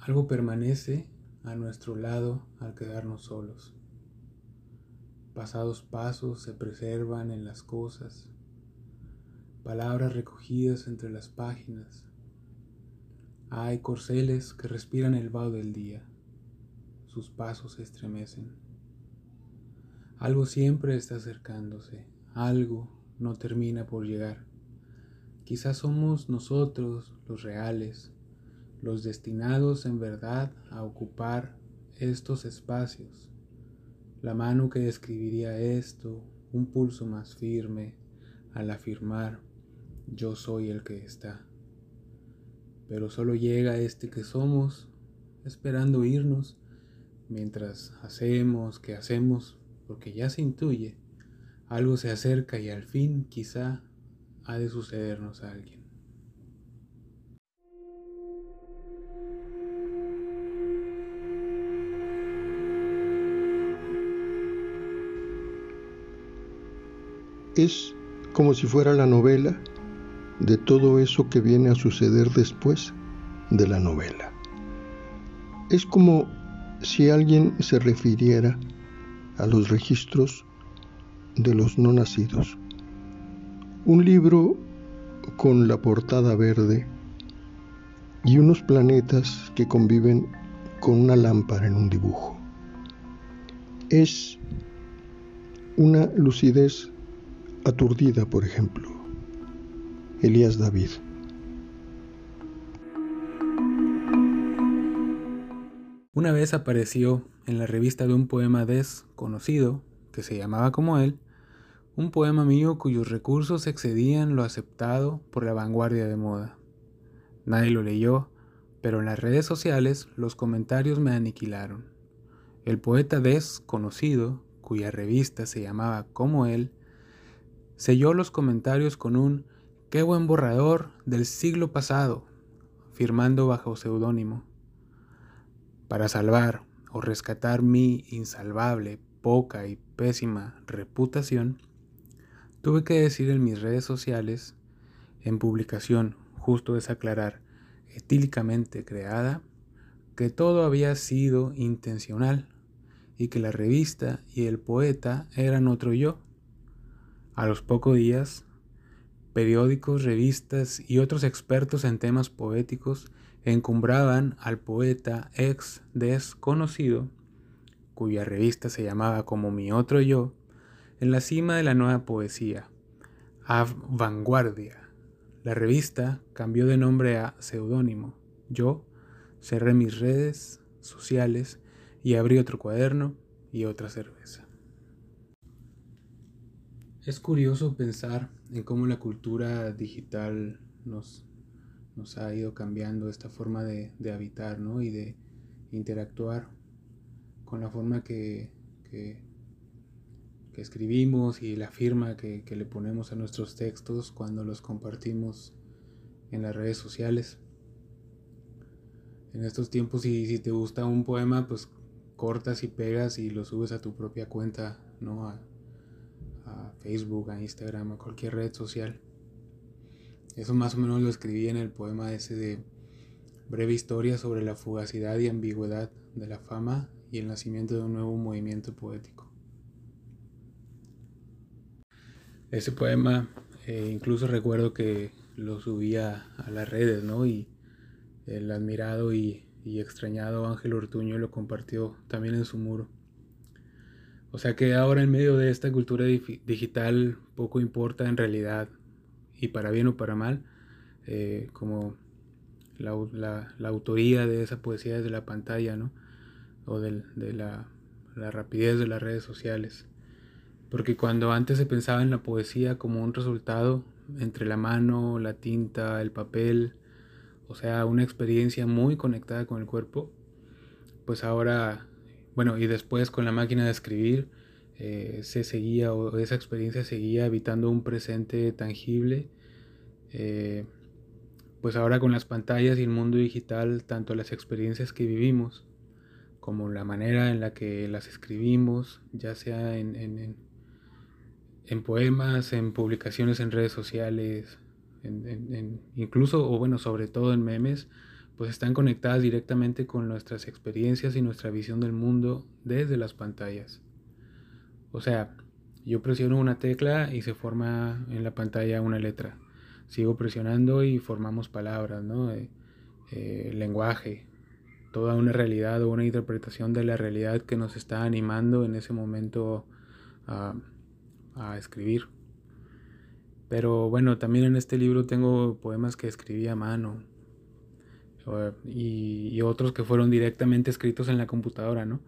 Algo permanece a nuestro lado al quedarnos solos. Pasados pasos se preservan en las cosas, palabras recogidas entre las páginas. Hay corceles que respiran el vaho del día, sus pasos se estremecen. Algo siempre está acercándose, algo no termina por llegar. Quizás somos nosotros los reales, los destinados en verdad a ocupar estos espacios la mano que describiría esto, un pulso más firme al afirmar yo soy el que está. Pero solo llega este que somos, esperando irnos, mientras hacemos que hacemos, porque ya se intuye, algo se acerca y al fin quizá ha de sucedernos a alguien. Es como si fuera la novela de todo eso que viene a suceder después de la novela. Es como si alguien se refiriera a los registros de los no nacidos. Un libro con la portada verde y unos planetas que conviven con una lámpara en un dibujo. Es una lucidez aturdida, por ejemplo. Elías David. Una vez apareció en la revista de un poema desconocido, que se llamaba como él, un poema mío cuyos recursos excedían lo aceptado por la vanguardia de moda. Nadie lo leyó, pero en las redes sociales los comentarios me aniquilaron. El poeta desconocido, cuya revista se llamaba como él, selló los comentarios con un qué buen borrador del siglo pasado, firmando bajo seudónimo. Para salvar o rescatar mi insalvable, poca y pésima reputación, tuve que decir en mis redes sociales, en publicación, justo desaclarar, etílicamente creada, que todo había sido intencional y que la revista y el poeta eran otro yo a los pocos días, periódicos, revistas y otros expertos en temas poéticos encumbraban al poeta ex desconocido, cuya revista se llamaba como Mi Otro Yo, en la cima de la nueva poesía, a Vanguardia. La revista cambió de nombre a seudónimo. Yo cerré mis redes sociales y abrí otro cuaderno y otra cerveza. Es curioso pensar en cómo la cultura digital nos, nos ha ido cambiando esta forma de, habitar y de interactuar con la forma que, que, escribimos y la firma que, le ponemos a nuestros textos cuando los compartimos en las redes sociales. En estos tiempos, si, si te gusta un poema, pues cortas y pegas y lo subes a tu propia cuenta, ¿no? Facebook, a Instagram, a cualquier red social. Eso más o menos lo escribí en el poema ese de breve historia sobre la fugacidad y ambigüedad de la fama y el nacimiento de un nuevo movimiento poético. Ese poema eh, incluso recuerdo que lo subía a las redes, ¿no? Y el admirado y, y extrañado Ángel Ortuño lo compartió también en su muro. O sea que ahora en medio de esta cultura digital poco importa en realidad, y para bien o para mal, eh, como la, autoría de esa poesía desde la pantalla, ¿no? O de la, la rapidez de las redes sociales. Porque cuando antes se pensaba en la poesía como un resultado entre la mano, la tinta, el papel, o sea, una experiencia muy conectada con el cuerpo, pues ahora bueno, y después con la máquina de escribir eh, se seguía, o esa experiencia seguía habitando un presente tangible. Eh, pues ahora con las pantallas y el mundo digital, tanto las experiencias que vivimos como la manera en la que las escribimos, ya sea en, en, en poemas, en publicaciones en redes sociales, incluso, o bueno, sobre todo en memes, pues están conectadas directamente con nuestras experiencias y nuestra visión del mundo desde las pantallas. O sea, yo presiono una tecla y se forma en la pantalla una letra. Sigo presionando y formamos palabras, ¿no? Eh, eh, lenguaje, toda una realidad o una interpretación de la realidad que nos está animando en ese momento a, escribir. Pero bueno, también en este libro tengo poemas que escribí a mano y, y, otros que fueron directamente escritos en la computadora, ¿no?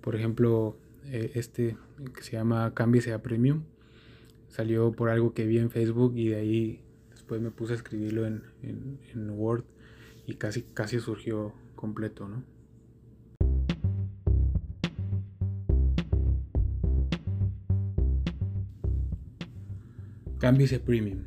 Por ejemplo, eh, este que se llama Cámbiese a Premium salió por algo que vi en Facebook y de ahí después me puse a escribirlo en, en Word y casi, casi surgió completo, ¿no? Cámbiese Premium.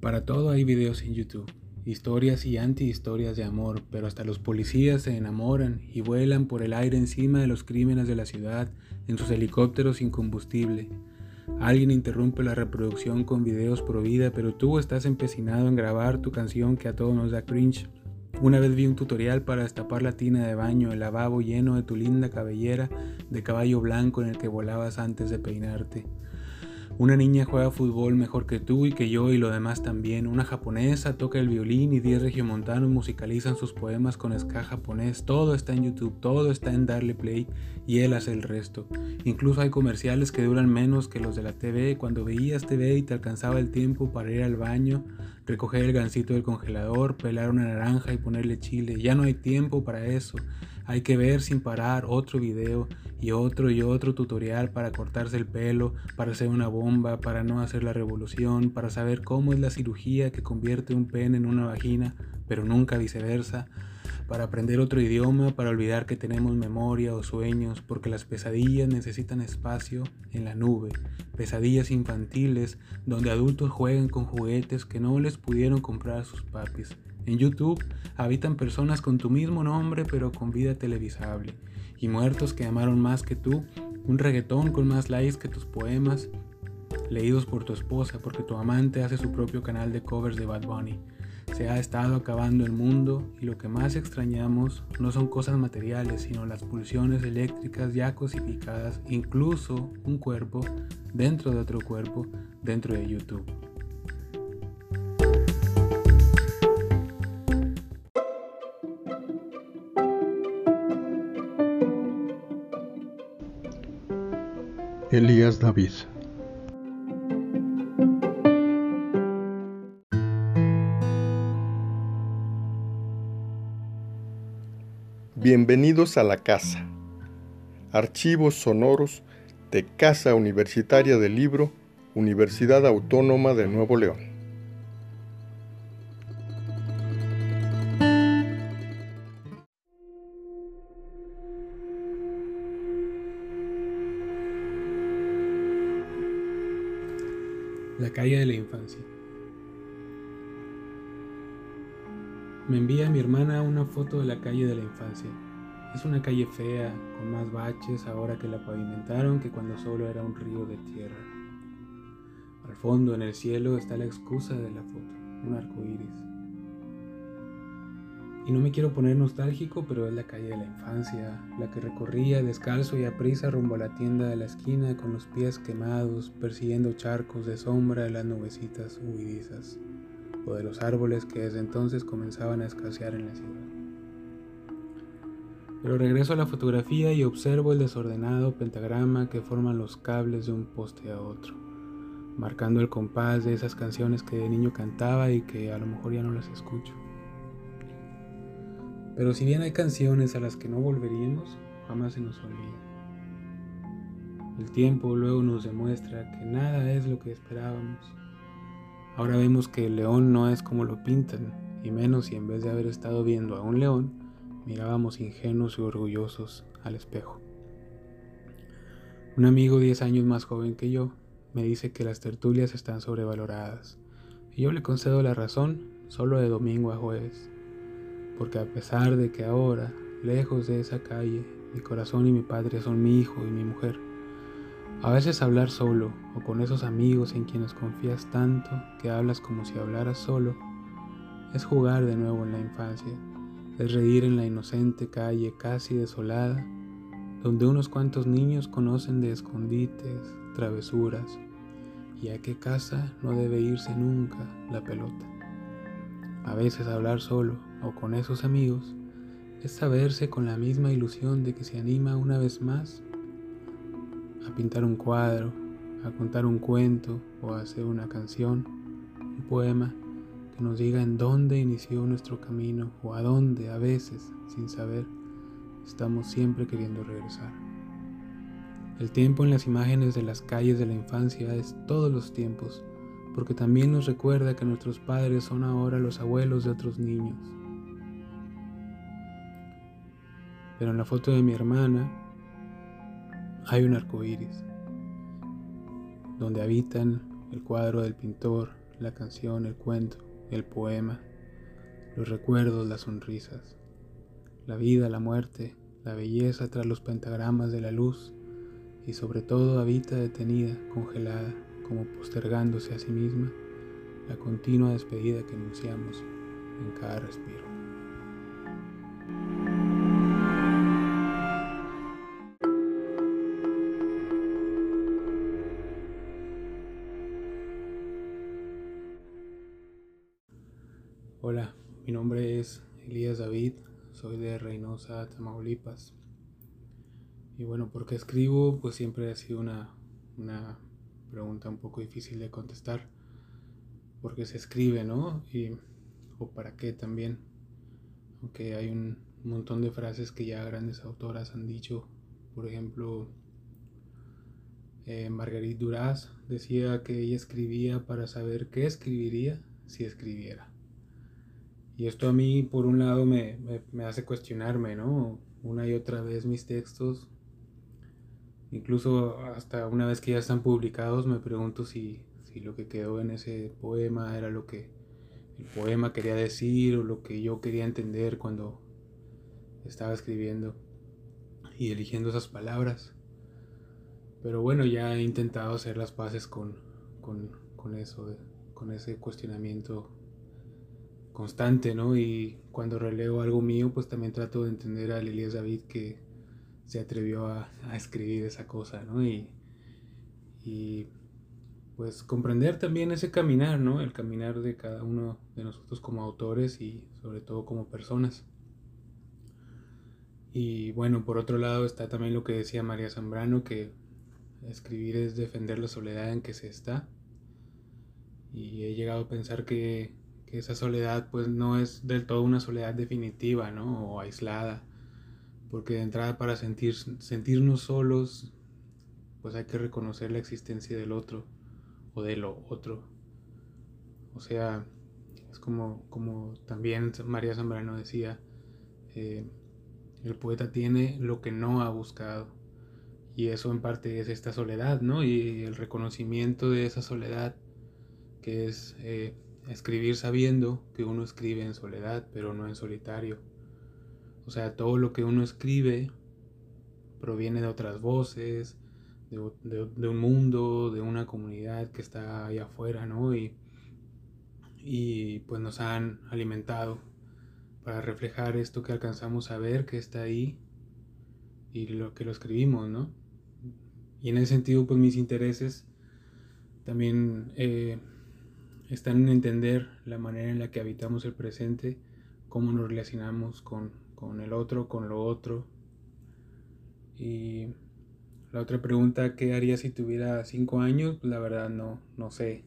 Para todo hay videos en YouTube. Historias y anti-historias de amor, pero hasta los policías se enamoran y vuelan por el aire encima de los crímenes de la ciudad en sus helicópteros sin combustible. Alguien interrumpe la reproducción con videos pro vida, pero tú estás empecinado en grabar tu canción que a todos nos da cringe. Una vez vi un tutorial para destapar la tina de baño, el lavabo lleno de tu linda cabellera de caballo blanco en el que volabas antes de peinarte. Una niña juega fútbol mejor que tú y que yo y lo demás también. Una japonesa toca el violín y 10 regiomontanos musicalizan sus poemas con ska japonés. Todo está en YouTube, todo está en darle play y él hace el resto. Incluso hay comerciales que duran menos que los de la TV. Cuando veías TV y te alcanzaba el tiempo para ir al baño, recoger el gansito del congelador, pelar una naranja y ponerle chile. Ya no hay tiempo para eso. Hay que ver sin parar otro video y otro y otro tutorial para cortarse el pelo, para hacer una bomba, para no hacer la revolución, para saber cómo es la cirugía que convierte un pene en una vagina, pero nunca viceversa, para aprender otro idioma, para olvidar que tenemos memoria o sueños, porque las pesadillas necesitan espacio en la nube, pesadillas infantiles donde adultos juegan con juguetes que no les pudieron comprar sus papis en YouTube habitan personas con tu mismo nombre pero con vida televisable, y muertos que amaron más que tú, un reggaetón con más likes que tus poemas, leídos por tu esposa porque tu amante hace su propio canal de covers de Bad Bunny. Se ha estado acabando el mundo y lo que más extrañamos no son cosas materiales, sino las pulsiones eléctricas ya cosificadas, incluso un cuerpo dentro de otro cuerpo dentro de YouTube. Elías David. Bienvenidos a la casa. Archivos sonoros de Casa Universitaria del Libro, Universidad Autónoma de Nuevo León. La calle de la infancia. Me envía mi hermana una foto de la calle de la infancia. Es una calle fea, con más baches ahora que la pavimentaron que cuando solo era un río de tierra. Al fondo, en el cielo, está la excusa de la foto, un arco iris. Y no me quiero poner nostálgico, pero es la calle de la infancia, la que recorría descalzo y a prisa rumbo a la tienda de la esquina con los pies quemados, persiguiendo charcos de sombra de las nubecitas huidizas, o de los árboles que desde entonces comenzaban a escasear en la ciudad. Pero regreso a la fotografía y observo el desordenado pentagrama que forman los cables de un poste a otro, marcando el compás de esas canciones que de niño cantaba y que a lo mejor ya no las escucho. Pero si bien hay canciones a las que no volveríamos, jamás se nos olvida. El tiempo luego nos demuestra que nada es lo que esperábamos. Ahora vemos que el león no es como lo pintan, y menos si en vez de haber estado viendo a un león, mirábamos ingenuos y orgullosos al espejo. Un amigo 10 años más joven que yo me dice que las tertulias están sobrevaloradas, y yo le concedo la razón solo de domingo a jueves porque a pesar de que ahora, lejos de esa calle, mi corazón y mi patria son mi hijo y mi mujer, a veces hablar solo o con esos amigos en quienes confías tanto que hablas como si hablaras solo, es jugar de nuevo en la infancia es reír en la inocente calle casi desolada, donde unos cuantos niños conocen de escondites, travesuras, y a qué casa no debe irse nunca la pelota. A veces hablar solo o con esos amigos es saberse con la misma ilusión de que se anima una vez más a pintar un cuadro, a contar un cuento o a hacer una canción, un poema que nos diga en dónde inició nuestro camino o a dónde a veces, sin saber, estamos siempre queriendo regresar. El tiempo en las imágenes de las calles de la infancia es todos los tiempos, porque también nos recuerda que nuestros padres son ahora los abuelos de otros niños. Pero en la foto de mi hermana hay un arco iris, donde habitan el cuadro del pintor, la canción, el cuento, el poema, los recuerdos, las sonrisas, la vida, la muerte, la belleza tras los pentagramas de la luz y sobre todo habita detenida, congelada, como postergándose a sí misma, la continua despedida que anunciamos en cada respiro. Tamaulipas. Y bueno, ¿por qué escribo? Pues siempre ha sido una, una pregunta un poco difícil de contestar. Porque se escribe, ¿no? Y, o para qué también. Aunque hay un montón de frases que ya grandes autoras han dicho. Por ejemplo, eh, Marguerite Duras decía que ella escribía para saber qué escribiría si escribiera. Y esto a mí, por un lado, me, me, me hace cuestionarme, ¿no? Una y otra vez mis textos Incluso hasta una vez que ya están publicados me pregunto si, lo que quedó en ese poema era lo que el poema quería decir o lo que yo quería entender cuando estaba escribiendo y eligiendo esas palabras. Pero bueno, ya he intentado hacer las paces con, con eso, con ese cuestionamiento constante, ¿no? Y cuando releo algo mío, pues también trato de entender a Elías David que se atrevió a, escribir esa cosa, ¿no? Y, y, pues comprender también ese caminar, ¿no? El caminar de cada uno de nosotros como autores y sobre todo como personas. Y bueno, por otro lado está también lo que decía María Zambrano, que escribir es defender la soledad en que se está. Y he llegado a pensar que, que esa soledad pues no es del todo una soledad definitiva, ¿no? O aislada porque de entrada para sentir, sentirnos solos, pues hay que reconocer la existencia del otro o de lo otro. O sea, es como, como también María Zambrano decía, eh, el poeta tiene lo que no ha buscado. Y eso en parte es esta soledad, ¿no? Y el reconocimiento de esa soledad, que es eh, escribir sabiendo que uno escribe en soledad, pero no en solitario o sea, todo lo que uno escribe proviene de otras voces, de, un mundo, de una comunidad que está ahí afuera, ¿no? Y, y pues nos han alimentado para reflejar esto que alcanzamos a ver, que está ahí y lo que lo escribimos, ¿no? Y en ese sentido, pues mis intereses también eh, están en entender la manera en la que habitamos el presente, cómo nos relacionamos con, con el otro, con lo otro. Y la otra pregunta, ¿qué haría si tuviera cinco años? La verdad no, no sé.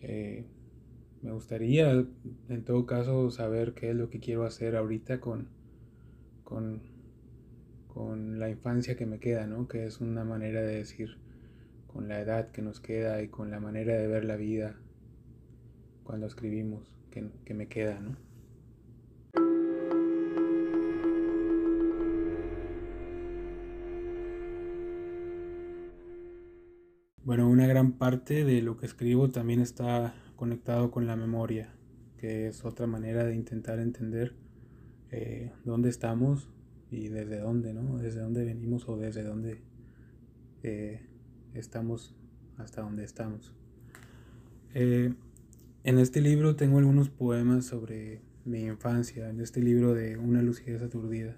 Eh, me gustaría en todo caso saber qué es lo que quiero hacer ahorita con, con, con la infancia que me queda, ¿no? Que es una manera de decir con la edad que nos queda y con la manera de ver la vida cuando escribimos que, que me queda, ¿no? Bueno, una gran parte de lo que escribo también está conectado con la memoria, que es otra manera de intentar entender eh, dónde estamos y desde dónde, ¿no? Desde dónde venimos o desde dónde eh, estamos hasta dónde estamos. Eh, en este libro tengo algunos poemas sobre mi infancia, en este libro de Una lucidez aturdida.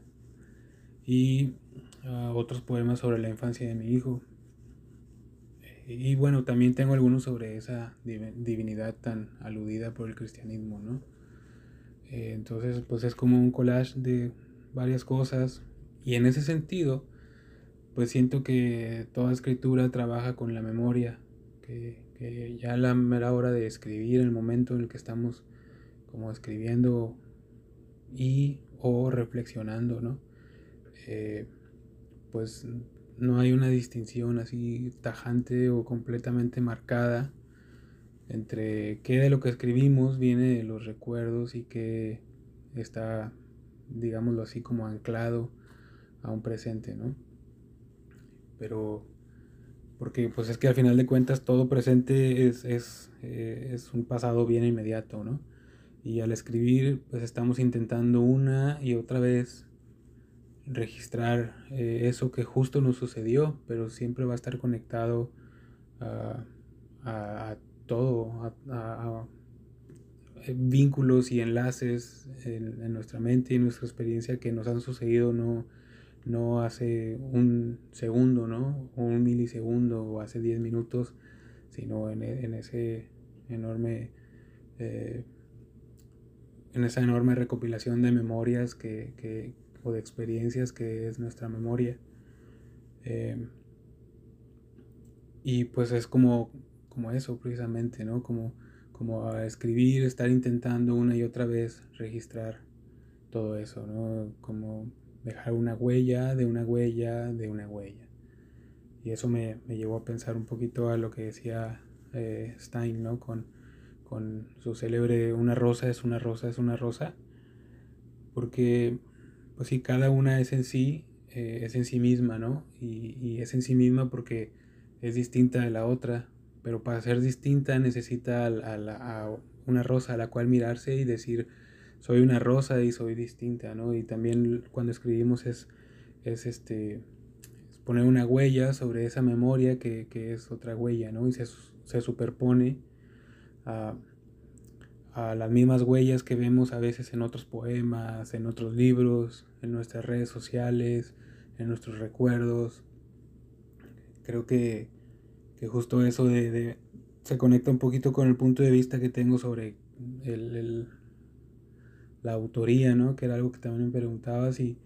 Y ah, otros poemas sobre la infancia de mi hijo. Y bueno, también tengo algunos sobre esa divinidad tan aludida por el cristianismo, ¿no? Eh, entonces, pues es como un collage de varias cosas. Y en ese sentido, pues siento que toda escritura trabaja con la memoria, que, ya la mera hora de escribir, el momento en el que estamos como escribiendo y o reflexionando, ¿no? Eh, pues no hay una distinción así tajante o completamente marcada entre qué de lo que escribimos viene de los recuerdos y qué está, digámoslo así, como anclado a un presente, ¿no? Pero, porque pues es que al final de cuentas todo presente es, es, eh, es un pasado bien inmediato, ¿no? Y al escribir pues estamos intentando una y otra vez registrar eh, eso que justo nos sucedió, pero siempre va a estar conectado a, todo, a, vínculos y enlaces en, nuestra mente y en nuestra experiencia que nos han sucedido no, no hace un segundo, ¿no? O un milisegundo o hace 10 minutos, sino en, ese enorme... Eh, en esa enorme recopilación de memorias que, de experiencias que es nuestra memoria. Em, y pues es como, como eso precisamente, ¿no? Como, como a escribir, estar intentando una y otra vez registrar todo eso, ¿no? Como dejar una huella de una huella de una huella. Y eso me, llevó a pensar un poquito a lo que decía eh, Stein, ¿no? Con, con su célebre Una rosa es una rosa es una rosa. Porque pues sí, cada una es en sí, eh, es en sí misma, ¿no? Y, es en sí misma porque es distinta de la otra, pero para ser distinta necesita a, una rosa a la cual mirarse y decir, soy una rosa y soy distinta, ¿no? Y también cuando escribimos es, es este, poner una huella sobre esa memoria que, es otra huella, ¿no? Y se, se superpone a a las mismas huellas que vemos a veces en otros poemas, en otros libros, en nuestras redes sociales, en nuestros recuerdos. Creo que, justo eso de, se conecta un poquito con el punto de vista que tengo sobre el, la autoría, ¿no? que era algo que también me preguntabas y,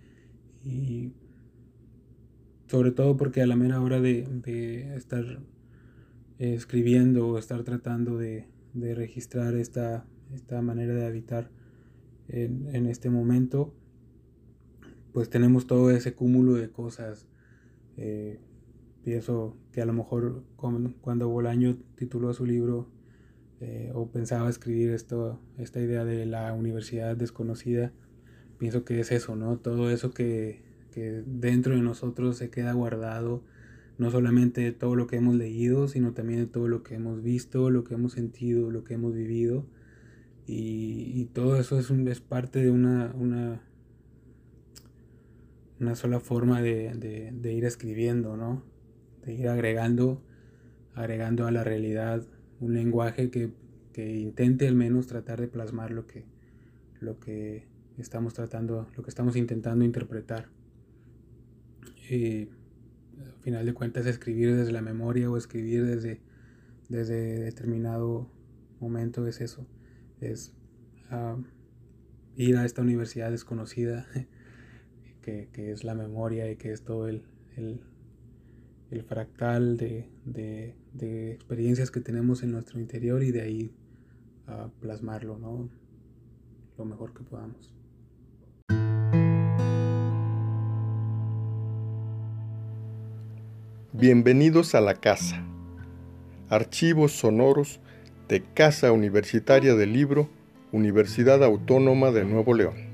sobre todo porque a la mera hora de, estar escribiendo o estar tratando de, de registrar esta esta manera de habitar en, este momento, pues tenemos todo ese cúmulo de cosas. Eh, pienso que a lo mejor cuando Bolaño tituló su libro eh, o pensaba escribir esto, esta idea de la universidad desconocida, pienso que es eso, ¿no? Todo eso que, que dentro de nosotros se queda guardado, no solamente de todo lo que hemos leído, sino también de todo lo que hemos visto, lo que hemos sentido, lo que hemos vivido y, todo eso es, un, es parte de una, una, una sola forma de, ir escribiendo, ¿no? De ir agregando, agregando a la realidad un lenguaje que, intente al menos tratar de plasmar lo que, lo que estamos tratando, lo que estamos intentando interpretar. Y al final de cuentas escribir desde la memoria o escribir desde, desde determinado momento es eso es ir a esta universidad desconocida, que, es la memoria y que es todo el, el, fractal de, de, experiencias que tenemos en nuestro interior y de ahí plasmarlo, ¿no? Lo mejor que podamos. Bienvenidos a la casa. Archivos sonoros de Casa Universitaria del Libro, Universidad Autónoma de Nuevo León.